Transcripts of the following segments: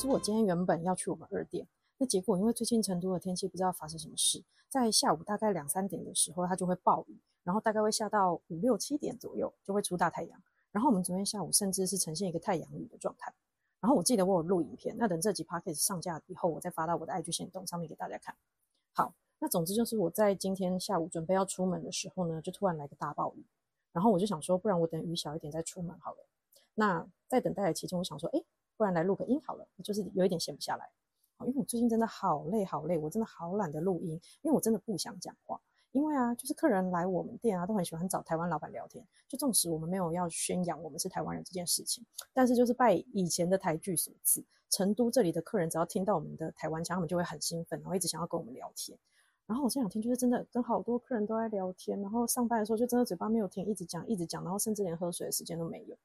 其实我今天原本要去我们二店，那结果因为最近成都的天气不知道发生什么事，在下午大概两三点的时候，它就会暴雨，然后大概会下到五六七点左右就会出大太阳。然后我们昨天下午甚至是呈现一个太阳雨的状态。然后我记得我有录影片，那等这集 p o c k e t 上架以后，我再发到我的 IG 行动上面给大家看。好，那总之就是我在今天下午准备要出门的时候呢，就突然来个大暴雨，然后我就想说，不然我等雨小一点再出门好了。那在等待的期间，我想说，哎，不然来录个音好了，就是有一点闲不下来。因为我最近真的好累好累，我真的好懒得录音，因为我真的不想讲话。因为啊，就是客人来我们店啊，都很喜欢找台湾老板聊天。就纵使我们没有要宣扬我们是台湾人这件事情，但是就是拜以前的台剧所赐，成都这里的客人只要听到我们的台湾腔，他们就会很兴奋，然后一直想要跟我们聊天。然后我这两天就是真的跟好多客人都在聊天，然后上班的时候就真的嘴巴没有停，一直讲一直讲，然后甚至连喝水的时间都没有。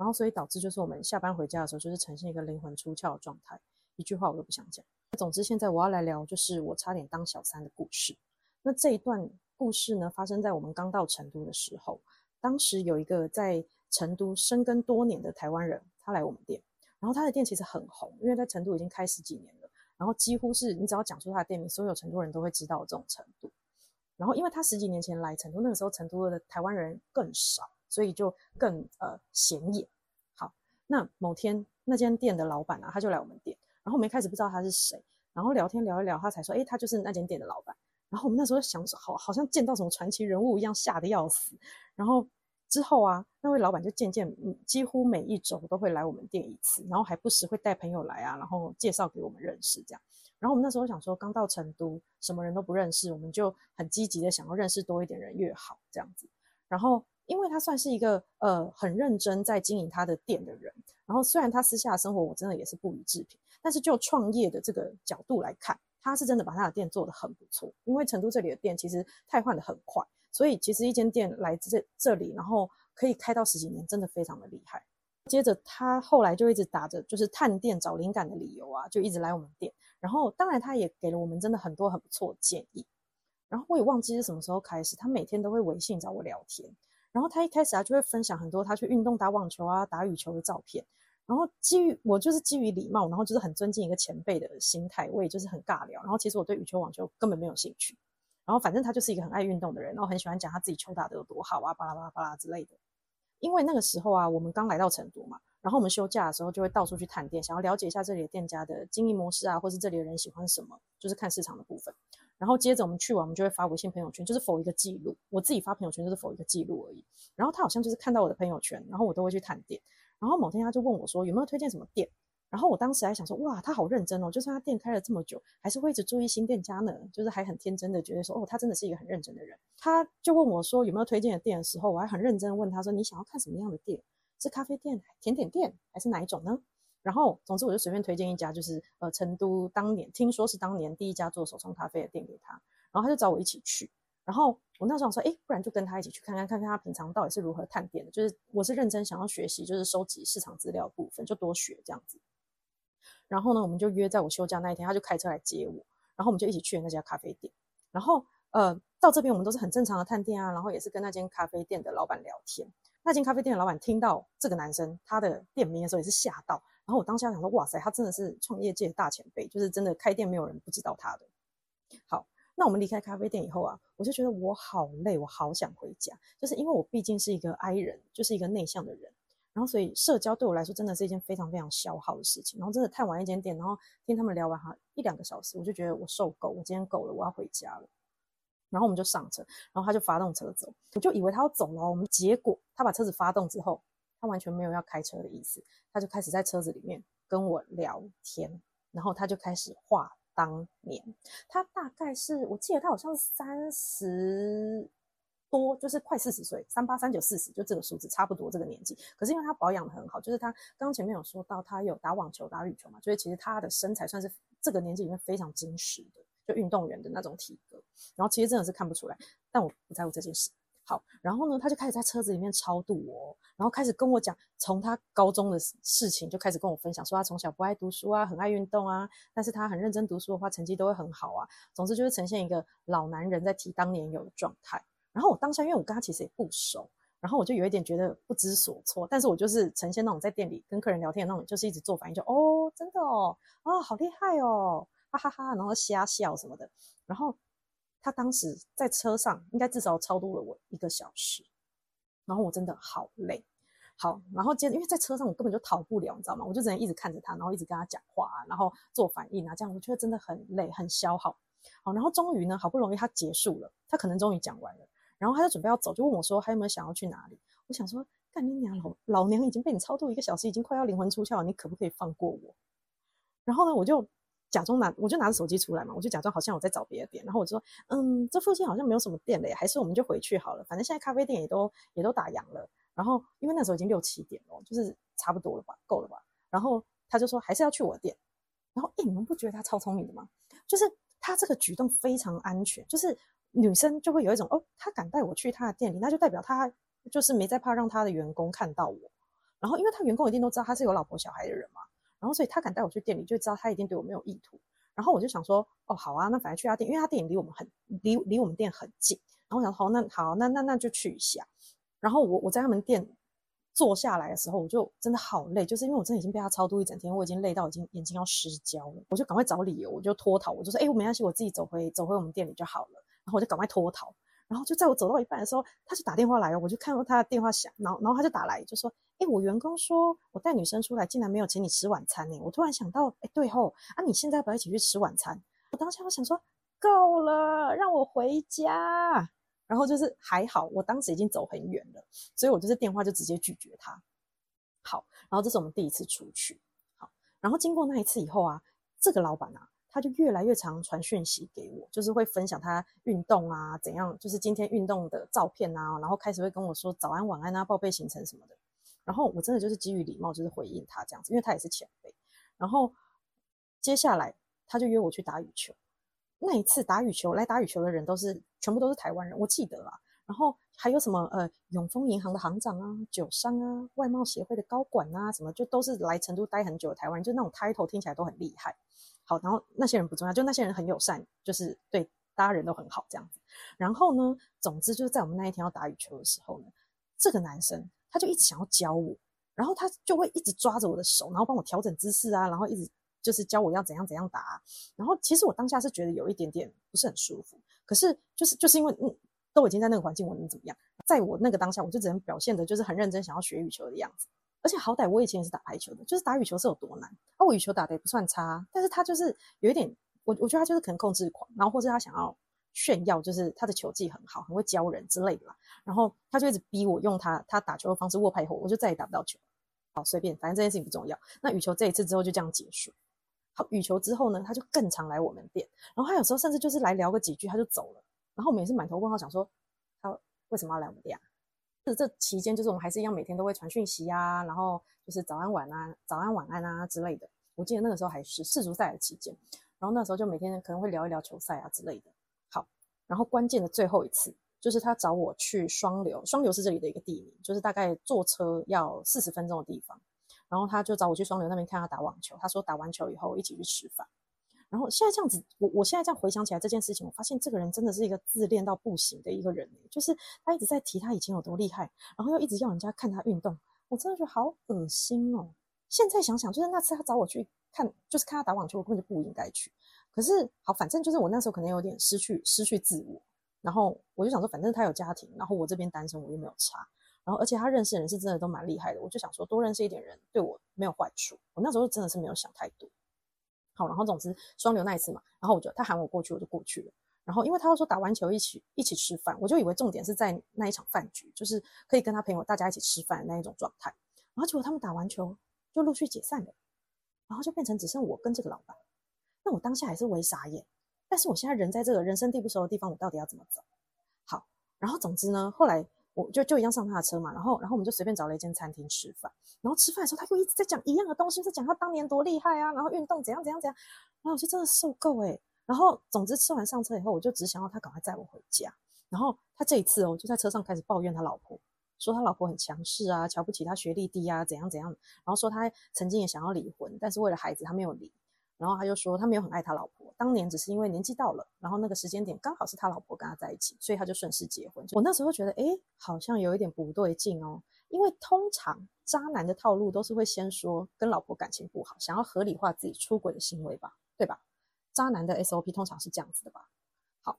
然后所以导致就是我们下班回家的时候，就是呈现一个灵魂出窍的状态，一句话我都不想讲。总之现在我要来聊，就是我差点当小三的故事。那这一段故事呢，发生在我们刚到成都的时候。当时有一个在成都生根多年的台湾人，他来我们店，然后他的店其实很红，因为在成都已经开十几年了，然后几乎是你只要讲出他的店名，所有成都人都会知道这种程度。然后因为他十几年前来成都，那个时候成都的台湾人更少，所以就更呃显眼。好，那某天那间店的老板啊，他就来我们店，然后我们一开始不知道他是谁，然后聊天聊一聊，他才说，哎，他就是那间店的老板。然后我们那时候想，好好像见到什么传奇人物一样，吓得要死。然后之后啊，那位老板就渐渐，几乎每一周都会来我们店一次，然后还不时会带朋友来啊，然后介绍给我们认识这样。然后我们那时候想说，刚到成都，什么人都不认识，我们就很积极的想要认识多一点人越好这样子。然后因为他算是一个呃很认真在经营他的店的人，然后虽然他私下的生活我真的也是不予置评，但是就创业的这个角度来看。他是真的把他的店做得很不错，因为成都这里的店其实太换的很快，所以其实一间店来这这里，然后可以开到十几年，真的非常的厉害。接着他后来就一直打着就是探店找灵感的理由啊，就一直来我们店。然后当然他也给了我们真的很多很不错的建议。然后我也忘记是什么时候开始，他每天都会微信找我聊天。然后他一开始啊就会分享很多他去运动打网球啊打羽球的照片。然后基于我就是基于礼貌，然后就是很尊敬一个前辈的心态，我也就是很尬聊。然后其实我对羽球、网球根本没有兴趣。然后反正他就是一个很爱运动的人，然后很喜欢讲他自己球打得有多好啊，巴拉巴拉巴拉之类的。因为那个时候啊，我们刚来到成都嘛，然后我们休假的时候就会到处去探店，想要了解一下这里的店家的经营模式啊，或是这里的人喜欢什么，就是看市场的部分。然后接着我们去完，我们就会发微信朋友圈，就是否一个记录。我自己发朋友圈就是否一个记录而已。然后他好像就是看到我的朋友圈，然后我都会去探店。然后某天他就问我说有没有推荐什么店，然后我当时还想说哇他好认真哦，就算他店开了这么久，还是会一直注意新店家呢，就是还很天真的觉得说哦他真的是一个很认真的人。他就问我说有没有推荐的店的时候，我还很认真的问他说你想要看什么样的店，是咖啡店、甜点店还是哪一种呢？然后总之我就随便推荐一家，就是呃成都当年听说是当年第一家做手冲咖啡的店给他，然后他就找我一起去。然后我那时候说，哎，不然就跟他一起去看看，看看他平常到底是如何探店的。就是我是认真想要学习，就是收集市场资料部分，就多学这样子。然后呢，我们就约在我休假那一天，他就开车来接我，然后我们就一起去了那家咖啡店。然后呃，到这边我们都是很正常的探店啊，然后也是跟那间咖啡店的老板聊天。那间咖啡店的老板听到这个男生他的店名的时候也是吓到。然后我当下想说，哇塞，他真的是创业界的大前辈，就是真的开店没有人不知道他的。好。那我们离开咖啡店以后啊，我就觉得我好累，我好想回家。就是因为我毕竟是一个 I 人，就是一个内向的人，然后所以社交对我来说真的是一件非常非常消耗的事情。然后真的探完一间店，然后听他们聊完哈一两个小时，我就觉得我受够，我今天够了，我要回家了。然后我们就上车，然后他就发动车走，我就以为他要走了。我们结果他把车子发动之后，他完全没有要开车的意思，他就开始在车子里面跟我聊天，然后他就开始画。当年他大概是我记得他好像是三十多，就是快四十岁，三八三九四十，就这个数字差不多这个年纪。可是因为他保养的很好，就是他刚前面有说到他有打网球、打羽球嘛，所以其实他的身材算是这个年纪里面非常精实的，就运动员的那种体格。然后其实真的是看不出来，但我不在乎这件事。好，然后呢，他就开始在车子里面超度我，然后开始跟我讲，从他高中的事情就开始跟我分享，说他从小不爱读书啊，很爱运动啊，但是他很认真读书的话，成绩都会很好啊。总之就是呈现一个老男人在提当年有的状态。然后我当下，因为我跟他其实也不熟，然后我就有一点觉得不知所措，但是我就是呈现那种在店里跟客人聊天的那种，就是一直做反应，就哦真的哦，啊，好厉害哦，哈哈哈，然后瞎笑什么的。然后他当时在车上，应该至少超度了我一个小时，然后我真的好累。好，然后接着，因为在车上我根本就逃不了，你知道吗？我就只能一直看着他，然后一直跟他讲话，然后做反应啊，这样我觉得真的很累，很消耗。好，然后终于呢，好不容易他结束了，他可能终于讲完了，然后他就准备要走，就问我说还有没有想要去哪里？我想说，干你娘老老娘已经被你超度一个小时，已经快要灵魂出窍了，你可不可以放过我？然后呢，我就假装拿，我就拿着手机出来嘛，我就假装好像我在找别的店，然后我就说，嗯，这附近好像没有什么店嘞，还是我们就回去好了，反正现在咖啡店也都也都打烊了。然后因为那时候已经六七点了，就是差不多了吧，够了吧？然后他就说还是要去我店。然后，哎，你们不觉得他超聪明的吗？就是他这个举动非常安全，就是女生就会有一种哦，他敢带我去他的店里，那就代表他就是没在怕让他的员工看到我。然后，因为他员工一定都知道他是有老婆小孩的人嘛，然后所以他敢带我去店里，就知道他一定对我没有意图。然后我就想说，哦，好啊，那反正去他店，因为他店离我们很离离我们店很近。然后我想，好，那好，那那那就去一下。然后我我在他们店坐下来的时候，我就真的好累，就是因为我真的已经被他超度一整天，我已经累到已经眼睛要失焦了。我就赶快找理由，我就脱逃，我就说，哎，我没关系，我自己走回走回我们店里就好了。然后我就赶快脱逃。然后就在我走到一半的时候，他就打电话来了，我就看到他的电话响，然后然后他就打来，就说，哎，我员工说我带女生出来，竟然没有请你吃晚餐呢。我突然想到，哎，对吼，啊，你现在要不要一起去吃晚餐？我当下我想说，够了，让我回家。然后就是还好，我当时已经走很远了，所以我就是电话就直接拒绝他。好，然后这是我们第一次出去。好，然后经过那一次以后啊，这个老板啊，他就越来越常传讯息给我，就是会分享他运动啊怎样，就是今天运动的照片啊，然后开始会跟我说早安晚安啊，报备行程什么的。然后我真的就是基于礼貌，就是回应他这样子，因为他也是前辈。然后接下来他就约我去打羽球。那一次打羽球来打羽球的人都是全部都是台湾人，我记得啦。然后还有什么呃永丰银行的行长啊、酒商啊、外贸协会的高管啊，什么就都是来成都待很久的台湾，就那种 title 听起来都很厉害。好，然后那些人不重要，就那些人很友善，就是对大家人都很好这样子。然后呢，总之就是在我们那一天要打羽球的时候呢，这个男生他就一直想要教我，然后他就会一直抓着我的手，然后帮我调整姿势啊，然后一直。就是教我要怎样怎样打，然后其实我当下是觉得有一点点不是很舒服，可是就是就是因为嗯都已经在那个环境，我能怎么样？在我那个当下，我就只能表现的就是很认真想要学羽球的样子，而且好歹我以前也是打排球的，就是打羽球是有多难，啊我羽球打的也不算差，但是他就是有一点，我我觉得他就是可能控制狂，然后或者他想要炫耀，就是他的球技很好，很会教人之类的啦，然后他就一直逼我用他他打球的方式握拍后，我就再也打不到球，好随便，反正这件事情不重要。那羽球这一次之后就这样结束。好羽球之后呢，他就更常来我们店，然后他有时候甚至就是来聊个几句，他就走了。然后我们也是满头问号，想说他为什么要来我们店？啊这期间，就是我们还是一样每天都会传讯息啊，然后就是早安晚安、早安晚安啊之类的。我记得那个时候还是世足赛的期间，然后那时候就每天可能会聊一聊球赛啊之类的。好，然后关键的最后一次，就是他找我去双流，双流是这里的一个地名，就是大概坐车要四十分钟的地方。然后他就找我去双流那边看他打网球。他说打完球以后一起去吃饭。然后现在这样子，我我现在这样回想起来这件事情，我发现这个人真的是一个自恋到不行的一个人。就是他一直在提他以前有多厉害，然后又一直要人家看他运动。我真的觉得好恶心哦。现在想想，就是那次他找我去看，就是看他打网球，我根本就不应该去。可是好，反正就是我那时候可能有点失去失去自我。然后我就想说，反正他有家庭，然后我这边单身，我又没有差。然后，而且他认识的人是真的都蛮厉害的，我就想说多认识一点人对我没有坏处。我那时候真的是没有想太多。好，然后总之双流那一次嘛，然后我就他喊我过去，我就过去了。然后因为他说打完球一起一起吃饭，我就以为重点是在那一场饭局，就是可以跟他朋友大家一起吃饭那一种状态。然后结果他们打完球就陆续解散了，然后就变成只剩我跟这个老板。那我当下还是微傻眼，但是我现在人在这个人生地不熟的地方，我到底要怎么走？好，然后总之呢，后来。我就就一样上他的车嘛，然后然后我们就随便找了一间餐厅吃饭，然后吃饭的时候他又一直在讲一样的东西，在讲他当年多厉害啊，然后运动怎样怎样怎样，然后我就真的受够哎，然后总之吃完上车以后，我就只想要他赶快载我回家，然后他这一次哦就在车上开始抱怨他老婆，说他老婆很强势啊，瞧不起他学历低啊，怎样怎样，然后说他曾经也想要离婚，但是为了孩子他没有离。然后他就说他没有很爱他老婆，当年只是因为年纪到了，然后那个时间点刚好是他老婆跟他在一起，所以他就顺势结婚。我那时候觉得，哎，好像有一点不对劲哦。因为通常渣男的套路都是会先说跟老婆感情不好，想要合理化自己出轨的行为吧，对吧？渣男的 SOP 通常是这样子的吧。好，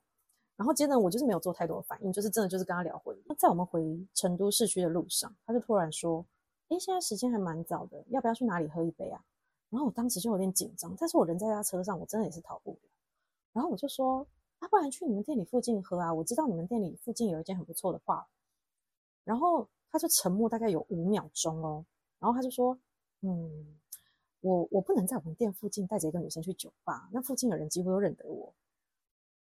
然后接着我就是没有做太多的反应，就是真的就是跟他聊婚姻。那在我们回成都市区的路上，他就突然说：“哎，现在时间还蛮早的，要不要去哪里喝一杯啊？”然后我当时就有点紧张，但是我人在他车上，我真的也是逃不了。然后我就说：“啊，不然去你们店里附近喝啊？我知道你们店里附近有一间很不错的话。”然后他就沉默大概有五秒钟哦，然后他就说：“嗯。”我我不能在我们店附近带着一个女生去酒吧，那附近的人几乎都认得我。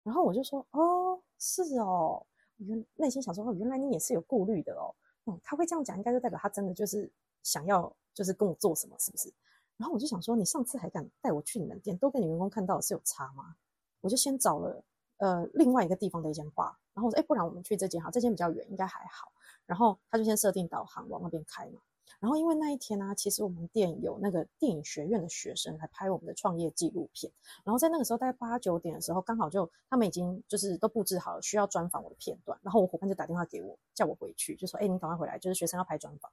然后我就说：“哦，是哦。”原内心想说：“哦，原来你也是有顾虑的哦。”嗯，他会这样讲，应该就代表他真的就是想要，就是跟我做什么，是不是？然后我就想说：“你上次还敢带我去你们店，都跟你员工看到是有差吗？”我就先找了呃另外一个地方的一间吧然后我说：“哎，不然我们去这间好，这间比较远，应该还好。”然后他就先设定导航往那边开嘛。然后因为那一天呢，其实我们店有那个电影学院的学生来拍我们的创业纪录片。然后在那个时候，大概八九点的时候，刚好就他们已经就是都布置好了，需要专访我的片段。然后我伙伴就打电话给我，叫我回去，就说：“哎，你赶快回来，就是学生要拍专访。”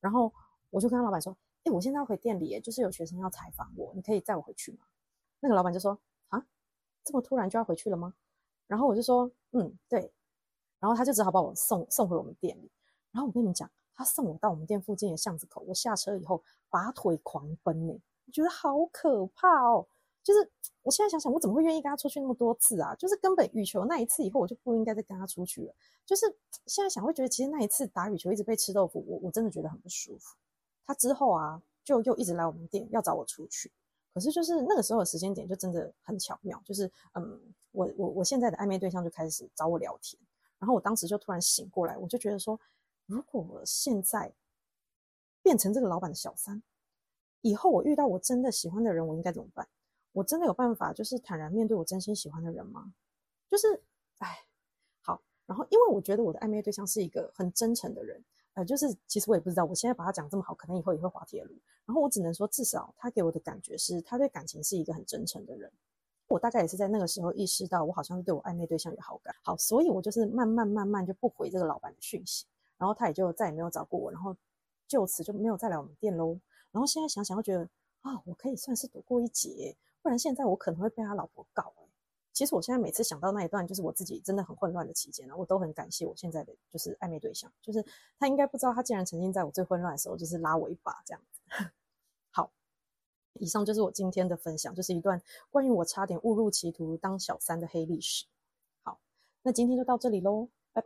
然后我就跟他老板说：“我现在要回店里，就是有学生要采访我，你可以载我回去吗？”那个老板就说：“啊，这么突然就要回去了吗？”然后我就说：“嗯，对。”然后他就只好把我送送回我们店里。然后我跟你们讲。他送我到我们店附近的巷子口，我下车以后拔腿狂奔呢，我觉得好可怕哦。就是我现在想想，我怎么会愿意跟他出去那么多次啊？就是根本羽球那一次以后，我就不应该再跟他出去了。就是现在想会觉得，其实那一次打羽球一直被吃豆腐，我我真的觉得很不舒服。他之后啊，就又一直来我们店要找我出去，可是就是那个时候的时间点就真的很巧妙，就是嗯，我我我现在的暧昧对象就开始找我聊天，然后我当时就突然醒过来，我就觉得说。如果我现在变成这个老板的小三，以后我遇到我真的喜欢的人，我应该怎么办？我真的有办法，就是坦然面对我真心喜欢的人吗？就是，哎，好。然后，因为我觉得我的暧昧对象是一个很真诚的人，就是其实我也不知道，我现在把他讲这么好，可能以后也会滑铁卢。然后我只能说，至少他给我的感觉是他对感情是一个很真诚的人。我大概也是在那个时候意识到，我好像是对我暧昧对象有好感。好，所以我就是慢慢慢慢就不回这个老板的讯息。然后他也就再也没有找过我，然后就此就没有再来我们店喽。然后现在想想，又觉得啊，我可以算是躲过一劫，不然现在我可能会被他老婆告哎。其实我现在每次想到那一段，就是我自己真的很混乱的期间呢，我都很感谢我现在的就是暧昧对象，就是他应该不知道，他竟然曾经在我最混乱的时候就是拉我一把这样子。好，以上就是我今天的分享，就是一段关于我差点误入歧途当小三的黑历史。好，那今天就到这里喽。